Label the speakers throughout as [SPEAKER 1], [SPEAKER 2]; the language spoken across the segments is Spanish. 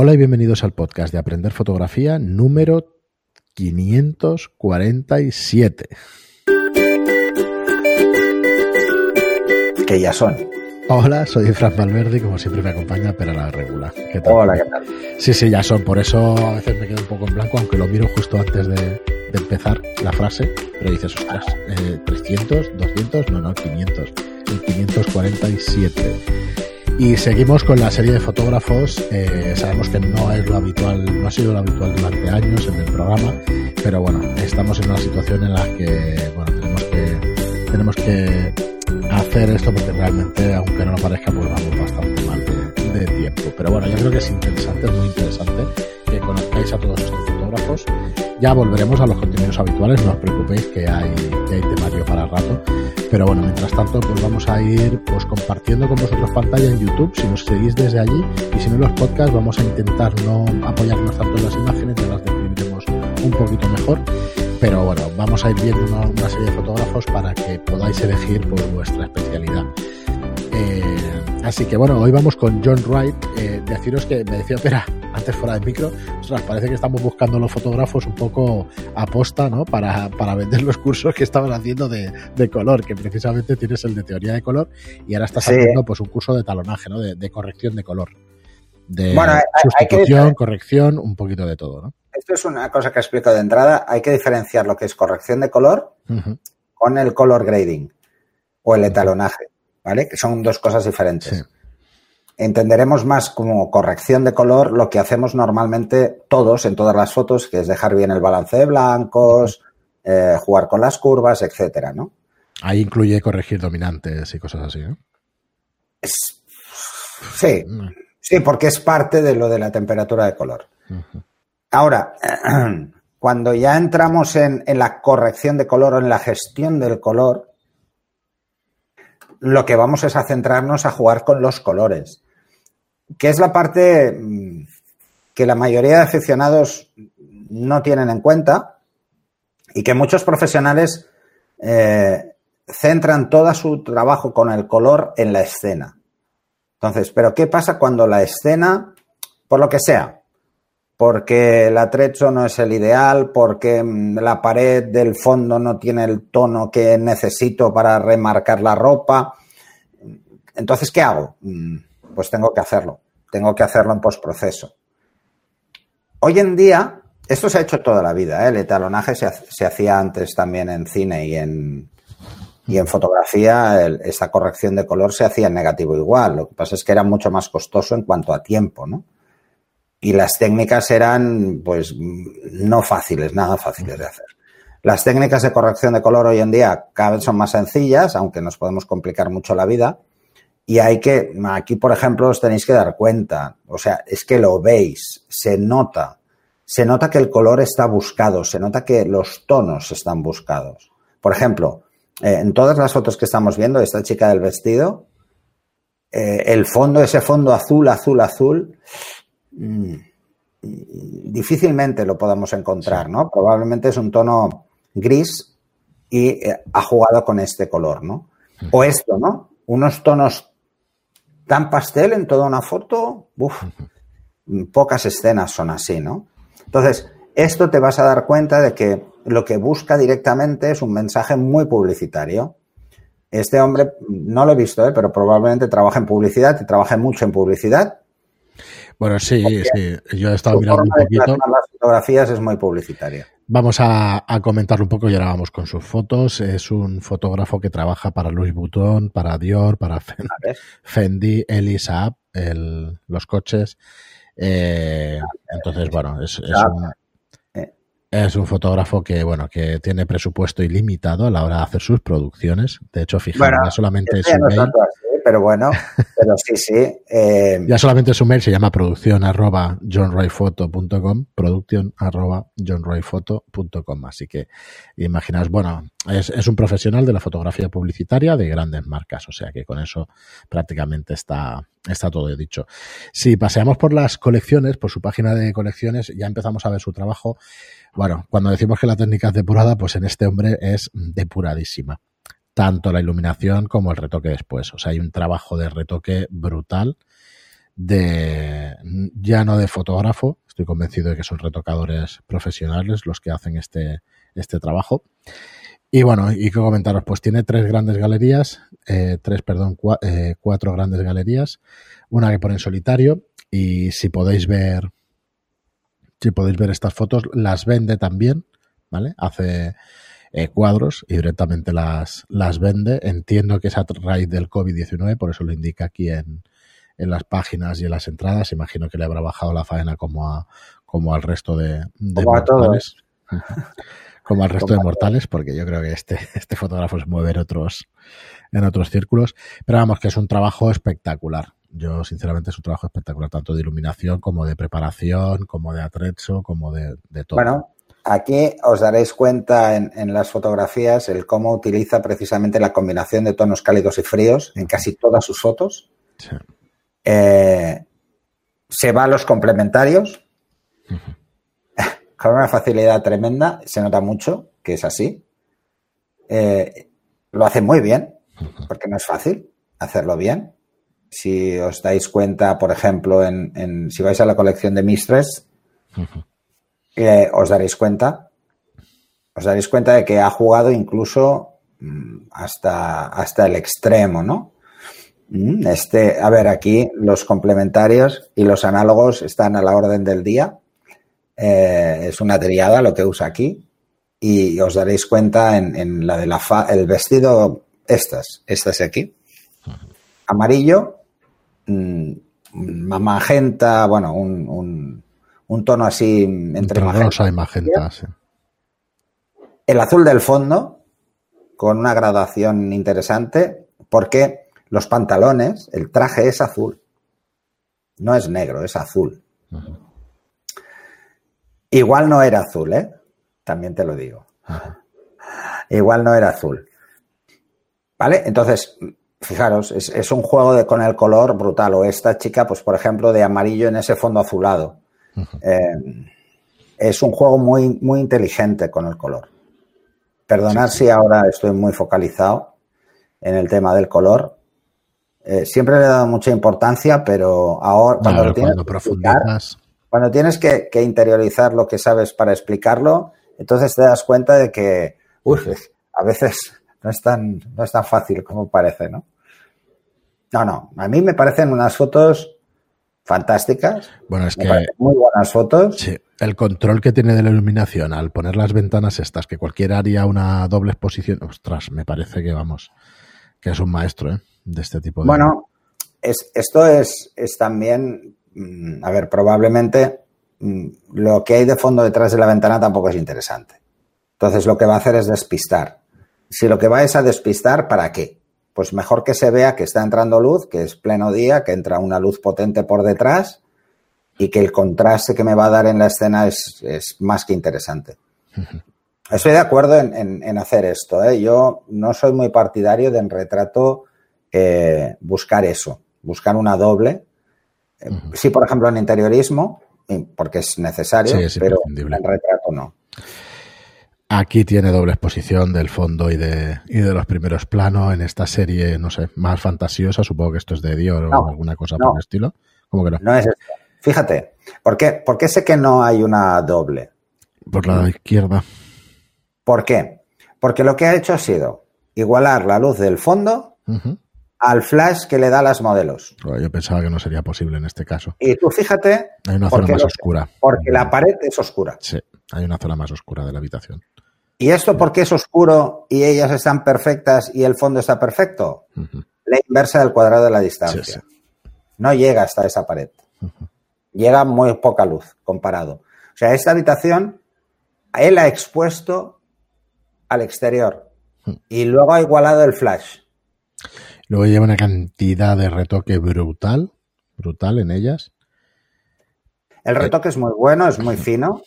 [SPEAKER 1] Hola y bienvenidos al podcast de Aprender Fotografía número 547.
[SPEAKER 2] Que ya son.
[SPEAKER 1] Hola, soy Fran Valverde y como siempre me acompaña Pera la Regula.
[SPEAKER 2] ¿Qué tal? Hola, ¿qué tal?
[SPEAKER 1] Sí, sí, ya son. Por eso a veces me quedo un poco en blanco, aunque lo miro justo antes de, empezar la frase. Pero dices, ostras, eh, ¿300? ¿200? No, no, 500. El 547. Y seguimos con la serie de fotógrafos. Eh, sabemos que no es lo habitual, no ha sido lo habitual durante años en el programa, pero bueno, estamos en una situación en la que, bueno, tenemos que, tenemos que hacer esto porque realmente, aunque no lo parezca, pues vamos bastante mal de, tiempo. Pero bueno, yo creo que es interesante, es muy interesante que conozcáis a todos estos fotógrafos. Ya volveremos a los contenidos habituales, no os preocupéis que hay, que hay temario para rato. Pero bueno, mientras tanto, pues vamos a ir pues compartiendo con vosotros pantalla en YouTube, si nos seguís desde allí, y si no los podcasts, vamos a intentar no apoyarnos tanto en las imágenes, ya las describiremos un poquito mejor. Pero bueno, vamos a ir viendo una, serie de fotógrafos para que podáis elegir pues, vuestra especialidad. Eh, así que bueno, hoy vamos con John Wright. Eh, deciros que me decía, espera, fuera de micro, ostras, parece que estamos buscando los fotógrafos un poco aposta, ¿no? Para, para vender los cursos que estaban haciendo de, de, color, que precisamente tienes el de teoría de color y ahora estás haciendo pues un curso de talonaje, ¿no? De, corrección de color. De sustitución, corrección, un poquito de todo, ¿no?
[SPEAKER 2] Esto es una cosa que explico de entrada. Hay que diferenciar lo que es corrección de color con el color grading o el etalonaje, ¿vale? Que son dos cosas diferentes. Entenderemos más como corrección de color lo que hacemos normalmente todos en todas las fotos, que es dejar bien el balance de blancos, eh, jugar con las curvas, etcétera, ¿no?
[SPEAKER 1] Ahí incluye corregir dominantes y cosas así, ¿no?
[SPEAKER 2] sí, mm. sí, porque es parte de lo de la temperatura de color. Ahora, cuando ya entramos en, la corrección de color o en la gestión del color, lo que vamos es a centrarnos a jugar con los colores, que es la parte mm, que la mayoría de aficionados no tienen en cuenta y que muchos profesionales eh, centran todo su trabajo con el color en la escena. Entonces, ¿pero qué pasa cuando la escena, por lo que sea, porque el atrecho no es el ideal, porque mm, la pared del fondo no tiene el tono que necesito para remarcar la ropa. Entonces, ¿qué hago? Pues tengo que hacerlo. Tengo que hacerlo en postproceso. Hoy en día, esto se ha hecho toda la vida. ¿eh? El etalonaje se, hacía antes también en cine y en, y en fotografía. esa corrección de color se hacía en negativo igual. Lo que pasa es que era mucho más costoso en cuanto a tiempo, ¿no? y las técnicas eran, pues, no fáciles, nada fáciles de hacer. Las técnicas de corrección de color hoy en día cada vez son más sencillas, aunque nos podemos complicar mucho la vida. Y hay que, aquí por ejemplo, os tenéis que dar cuenta, o sea, es que lo veis, se nota, se nota que el color está buscado, se nota que los tonos están buscados. Por ejemplo, eh, en todas las fotos que estamos viendo, esta chica del vestido, eh, el fondo, ese fondo azul, azul, azul, Mm, difícilmente lo podamos encontrar, ¿no? Probablemente es un tono gris y eh, ha jugado con este color, ¿no? O esto, ¿no? Unos tonos tan pastel en toda una foto, uf, pocas escenas son así, ¿no? Entonces, esto te vas a dar cuenta de que lo que busca directamente es un mensaje muy publicitario. Este hombre, no lo he visto, ¿eh? pero probablemente trabaja en publicidad y trabaja mucho en publicidad
[SPEAKER 1] bueno, sí, sí. Yo he estado mirando un poquito.
[SPEAKER 2] Las fotografías es muy publicitaria.
[SPEAKER 1] Vamos a, comentarlo un poco y ahora vamos con sus fotos. Es un fotógrafo que trabaja para Louis Vuitton, para Dior, para Fendi, Elisa, el, los coches. Eh, entonces, bueno, es, un, eh. es un fotógrafo que, bueno, que tiene presupuesto ilimitado a la hora de hacer sus producciones. De hecho, fijaros, solamente su mail
[SPEAKER 2] pero bueno, pero sí, sí.
[SPEAKER 1] Eh, ya solamente su mail se llama producción arroba johnroyfoto.com, producción arroba johnroyfoto.com. Así que imaginaos, bueno, es, es, un profesional de la fotografía publicitaria de grandes marcas, o sea que con eso prácticamente está, está todo dicho. Si paseamos por las colecciones, por su página de colecciones, ya empezamos a ver su trabajo. Bueno, cuando decimos que la técnica es depurada, pues en este hombre es depuradísima tanto la iluminación como el retoque después. O sea, hay un trabajo de retoque brutal, de ya no de fotógrafo, estoy convencido de que son retocadores profesionales los que hacen este, este trabajo. Y bueno, y qué comentaros, pues tiene tres grandes galerías, eh, tres, perdón, eh, cuatro grandes galerías, una que pone en solitario y si podéis ver, si podéis ver estas fotos, las vende también, ¿vale? Hace eh, cuadros y directamente las, las vende. Entiendo que es a raíz del COVID-19, por eso lo indica aquí en, en las páginas y en las entradas. Imagino que le habrá bajado la faena como, a, como al resto de, de mortales. como al resto de mortales, porque yo creo que este, este fotógrafo se mueve en otros, en otros círculos. Pero vamos, que es un trabajo espectacular. Yo, sinceramente, es un trabajo espectacular, tanto de iluminación como de preparación, como de atrezzo, como de, de todo.
[SPEAKER 2] Bueno, Aquí os daréis cuenta en, las fotografías el cómo utiliza precisamente la combinación de tonos cálidos y fríos en casi todas sus fotos. Eh, se va a los complementarios con una facilidad tremenda. Se nota mucho que es así. Eh, lo hace muy bien, porque no es fácil hacerlo bien. Si os dais cuenta, por ejemplo, en, si vais a la colección de Mistress, os daréis cuenta, os daréis cuenta de que ha jugado incluso mm, hasta, hasta el extremo, ¿no? Mm, este, a ver, aquí los complementarios y los análogos están a la orden del día. Eh, es una triada lo que usa aquí. Y os daréis cuenta en, la de la fa, el vestido, estas, estas aquí. Amarillo, mmm, magenta, bueno, un tono así entre,
[SPEAKER 1] y magenta.
[SPEAKER 2] El azul del fondo, con una gradación interesante, porque los pantalones, el traje es azul. No es negro, es azul. Igual no era azul, ¿eh? También te lo digo. Igual no era azul. ¿Vale? Entonces, fijaros, es, es un juego de, con el color brutal. O esta chica, pues por ejemplo, de amarillo en ese fondo azulado. Eh, es un juego muy, muy inteligente con el color. Perdonar si ahora estoy muy focalizado en el tema del color. Eh, siempre le he dado mucha importancia, pero ahora cuando, tienes, cuando, tienes que, interiorizar lo que sabes para explicarlo, entonces te das cuenta de que a veces no es, tan, no es tan fácil como parece, ¿no? No, no, a mí me parecen unas fotos fantásticas.
[SPEAKER 1] Bueno, es que.
[SPEAKER 2] Muy buenas fotos.
[SPEAKER 1] Sí, el control que tiene de la iluminación al poner las ventanas estas, que cualquiera haría una doble exposición. Ostras, me parece que vamos, que es un maestro ¿eh? de este tipo de.
[SPEAKER 2] Bueno, es, esto es, es también. Mm, a ver, probablemente mm, lo que hay de fondo detrás de la ventana tampoco es interesante. Entonces, lo que va a hacer es despistar. Si lo que va es a despistar, ¿para qué? Pues mejor que se vea que está entrando luz, que es pleno día, que entra una luz potente por detrás y que el contraste que me va a dar en la escena es, más que interesante. Estoy de acuerdo en, hacer esto. ¿eh? Yo no soy muy partidario de en retrato eh, buscar eso, buscar una doble. Eh, sí, por ejemplo, en interiorismo, porque es necesario, pero en retrato no.
[SPEAKER 1] Aquí tiene doble exposición del fondo y de, y de los primeros planos en esta serie, no sé, más fantasiosa. Supongo que esto es de Dior o alguna cosa por el estilo. ¿Cómo que no?
[SPEAKER 2] No es esto. Fíjate, ¿por qué, ¿por qué sé que no hay una doble?
[SPEAKER 1] Por la izquierda.
[SPEAKER 2] ¿Por qué? Porque lo que ha hecho ha sido igualar la luz del fondo al flash que le da a las modelos.
[SPEAKER 1] Yo pensaba que no sería posible en este caso.
[SPEAKER 2] Y tú fíjate.
[SPEAKER 1] Hay una zona más oscura.
[SPEAKER 2] Porque la pared es oscura.
[SPEAKER 1] Sí, hay una zona más oscura de la habitación.
[SPEAKER 2] ¿Y esto por qué es oscuro y ellas están perfectas y el fondo está perfecto? La inversa del cuadrado de la distancia. No llega hasta esa pared. Llega muy poca luz comparado. O sea, esta habitación él ha expuesto al exterior y luego ha igualado el flash.
[SPEAKER 1] Luego lleva una cantidad de retoque brutal, brutal en ellas.
[SPEAKER 2] El retoque es muy bueno, es muy fino.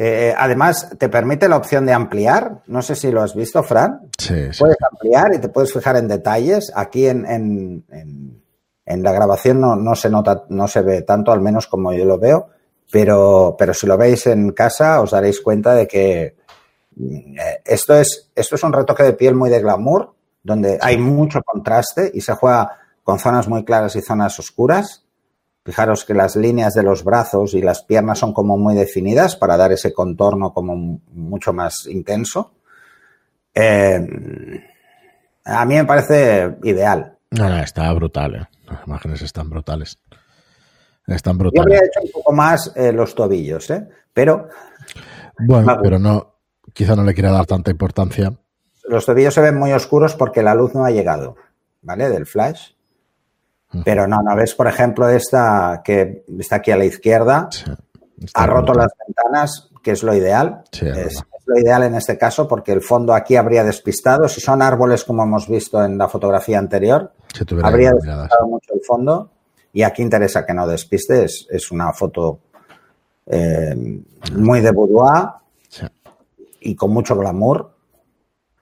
[SPEAKER 2] Eh, además, te permite la opción de ampliar. No sé si lo has visto, Fran.
[SPEAKER 1] Sí,
[SPEAKER 2] Puedes ampliar y te puedes fijar en detalles. Aquí en, en, la grabación no, se nota, no se ve tanto, al menos como yo lo veo. Pero, pero si lo veis en casa, os daréis cuenta de que eh, esto es, esto es un retoque de piel muy de glamour, donde hay mucho contraste y se juega con zonas muy claras y zonas oscuras. Fijaros que las líneas de los brazos y las piernas son como muy definidas para dar ese contorno como mucho más intenso. Eh, a mí me parece ideal.
[SPEAKER 1] No, no, está brutal. ¿eh? Las imágenes están brutales. Están
[SPEAKER 2] Yo
[SPEAKER 1] brutales.
[SPEAKER 2] habría hecho un poco más eh, los tobillos, ¿eh? pero
[SPEAKER 1] Bueno, pero no, quizá no le quiera dar tanta importancia.
[SPEAKER 2] los tobillos se ven muy oscuros porque la luz no ha llegado, ¿vale? Del flash. Pero no, no ves, por ejemplo, esta que está aquí a la izquierda,
[SPEAKER 1] Sí,
[SPEAKER 2] ha roto las ventanas, que es lo ideal.
[SPEAKER 1] Sí, es
[SPEAKER 2] lo ideal en este caso porque el fondo aquí habría despistado. Si son árboles, como hemos visto en la fotografía anterior, habría despistado mucho el fondo. Y aquí interesa que no despiste. Es, es una foto eh, muy de boudoir y con mucho glamour.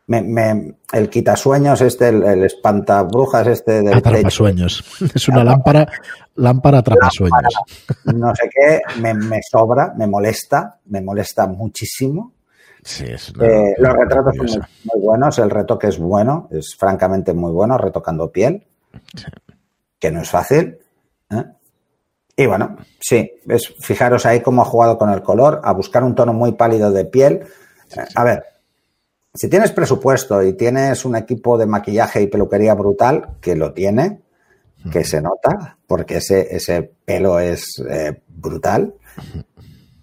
[SPEAKER 2] Me, me- el quitasueños, este, el, el espantabrujas, este del
[SPEAKER 1] Atrapa
[SPEAKER 2] techo,
[SPEAKER 1] sueños. Es una lámpara, lámpara atrapa sueños.
[SPEAKER 2] no sé qué, me, me sobra, me molesta, me molesta muchísimo.
[SPEAKER 1] Sí, es una
[SPEAKER 2] Eh, los retratos son muy, buenos, el retoque es bueno, es francamente muy bueno, retocando piel,
[SPEAKER 1] Sí.
[SPEAKER 2] que no es fácil. ¿eh? Y bueno, sí, es, fijaros ahí cómo ha jugado con el color, a buscar un tono muy pálido de piel. Eh, A ver, si tienes presupuesto y tienes un equipo de maquillaje y peluquería brutal, que lo tiene, que se nota, porque ese, ese pelo es eh, brutal,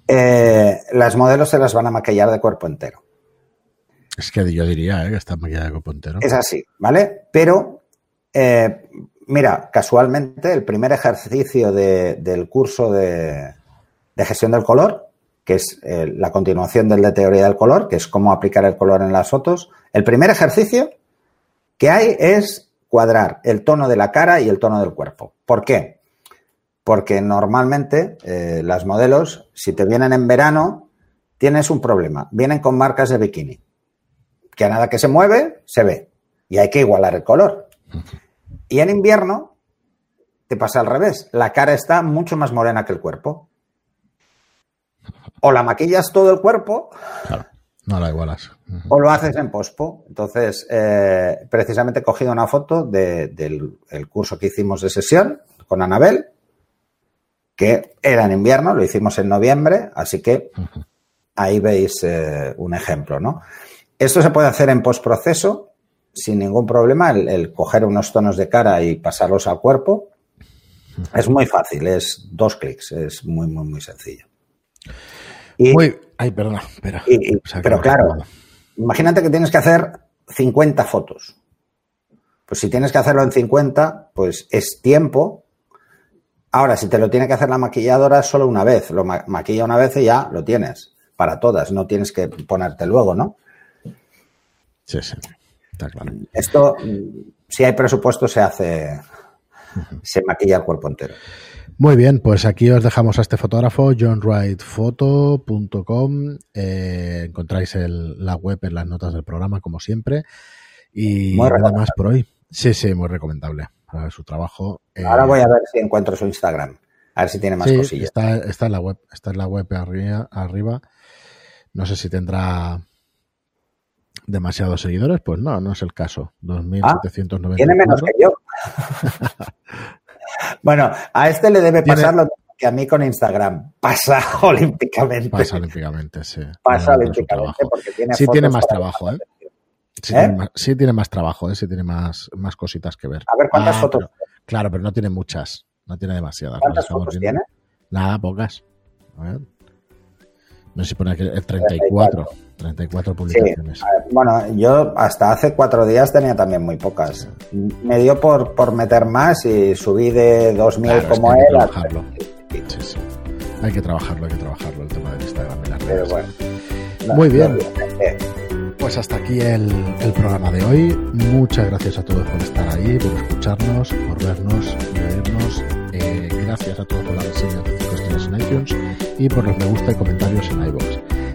[SPEAKER 2] eh, las modelos se las van a maquillar de cuerpo entero.
[SPEAKER 1] Es que yo diría eh, que está maquillada de cuerpo entero.
[SPEAKER 2] Es así, ¿vale? Pero, mira, casualmente el primer ejercicio de- del curso de, de gestión del color, que es eh, la continuación del de teoría del color, que es cómo aplicar el color en las fotos, el primer ejercicio que hay es cuadrar el tono de la cara y el tono del cuerpo. ¿Por qué? Porque normalmente eh, las modelos, si te vienen en verano, tienes un problema. Vienen con marcas de bikini que a nada que se mueve, se ve. Y hay que igualar el color. Y en invierno te pasa al revés. La cara está mucho más morena que el cuerpo. O la maquillas todo el cuerpo
[SPEAKER 1] Claro, no la igualas.
[SPEAKER 2] O lo haces en pospo. Entonces, eh, precisamente he cogido una foto de- del el curso que hicimos de sesión con Anabel, que era en invierno, lo hicimos en noviembre, así que ahí veis eh, un ejemplo, ¿no? Esto se puede hacer en postproceso sin ningún problema, el, el coger unos tonos de cara y pasarlos al cuerpo. Es muy fácil, es dos clics, es muy, muy, muy sencillo. Y,
[SPEAKER 1] Muy, ay, perdona, espera.
[SPEAKER 2] y- y-
[SPEAKER 1] O sea, que
[SPEAKER 2] pero claro, imagínate que tienes que hacer 50 fotos. Pues si tienes que hacerlo en 50, pues es tiempo. Ahora, si te lo tiene que hacer la maquilladora solo una vez, lo ma- maquilla una vez y ya lo tienes para todas, no tienes que ponerte luego, ¿no?
[SPEAKER 1] Sí, sí, está claro.
[SPEAKER 2] Esto, mm, si hay presupuesto, se hace, se maquilla el cuerpo entero.
[SPEAKER 1] Muy bien, pues aquí os dejamos a este fotógrafo, johnwrightphoto.com. Eh, encontráis el- la web en las notas del programa, como siempre. Y
[SPEAKER 2] Muy
[SPEAKER 1] nada más por hoy. Sí, sí, muy recomendable para ver su trabajo. Eh,
[SPEAKER 2] Ahora voy a ver si encuentro su Instagram, a ver si tiene más
[SPEAKER 1] sí,
[SPEAKER 2] cosillas.
[SPEAKER 1] Está, está en la web, está en la web arriba, arriba. No sé si tendrá demasiados seguidores, pues no, no es el caso. 2.794.
[SPEAKER 2] Tiene menos que yo. bueno, a este le debe
[SPEAKER 1] Tiene-
[SPEAKER 2] pasar lo que a mí con Instagram. Pasa olímpicamente.
[SPEAKER 1] Pasa olímpicamente, sí.
[SPEAKER 2] Pasa olímpicamente porque tiene
[SPEAKER 1] Sí tiene más trabajo, ¿eh? Sí,
[SPEAKER 2] ¿Eh?
[SPEAKER 1] Tiene más, sí tiene más trabajo, ¿eh? sí tiene más, más cositas que ver.
[SPEAKER 2] A ver, ¿cuántas
[SPEAKER 1] Ah,
[SPEAKER 2] fotos?
[SPEAKER 1] pero- claro, pero no tiene muchas. No tiene demasiadas.
[SPEAKER 2] ¿Cuántas fotos tiene?
[SPEAKER 1] Nada, pocas. A ver. No sé si pone aquí el 34. 34
[SPEAKER 2] Sí,
[SPEAKER 1] publicaciones.
[SPEAKER 2] a ver, bueno, yo hasta hace cuatro días tenía también muy pocas. Me dio por, por meter más y subí de 2.000
[SPEAKER 1] Claro, que
[SPEAKER 2] como
[SPEAKER 1] hay que
[SPEAKER 2] él a
[SPEAKER 1] trabajarlo. Sí, sí. Hay que trabajarlo, hay que trabajarlo, el tema del Instagram y las redes.
[SPEAKER 2] bueno.
[SPEAKER 1] Muy bien. Pues hasta aquí el, el programa de hoy. Muchas gracias a todos por estar ahí, por escucharnos, por vernos oírnos. Eh, gracias a todos por las reseñas de 5 estrellas en iTunes y por los me gusta y comentarios en iVoox.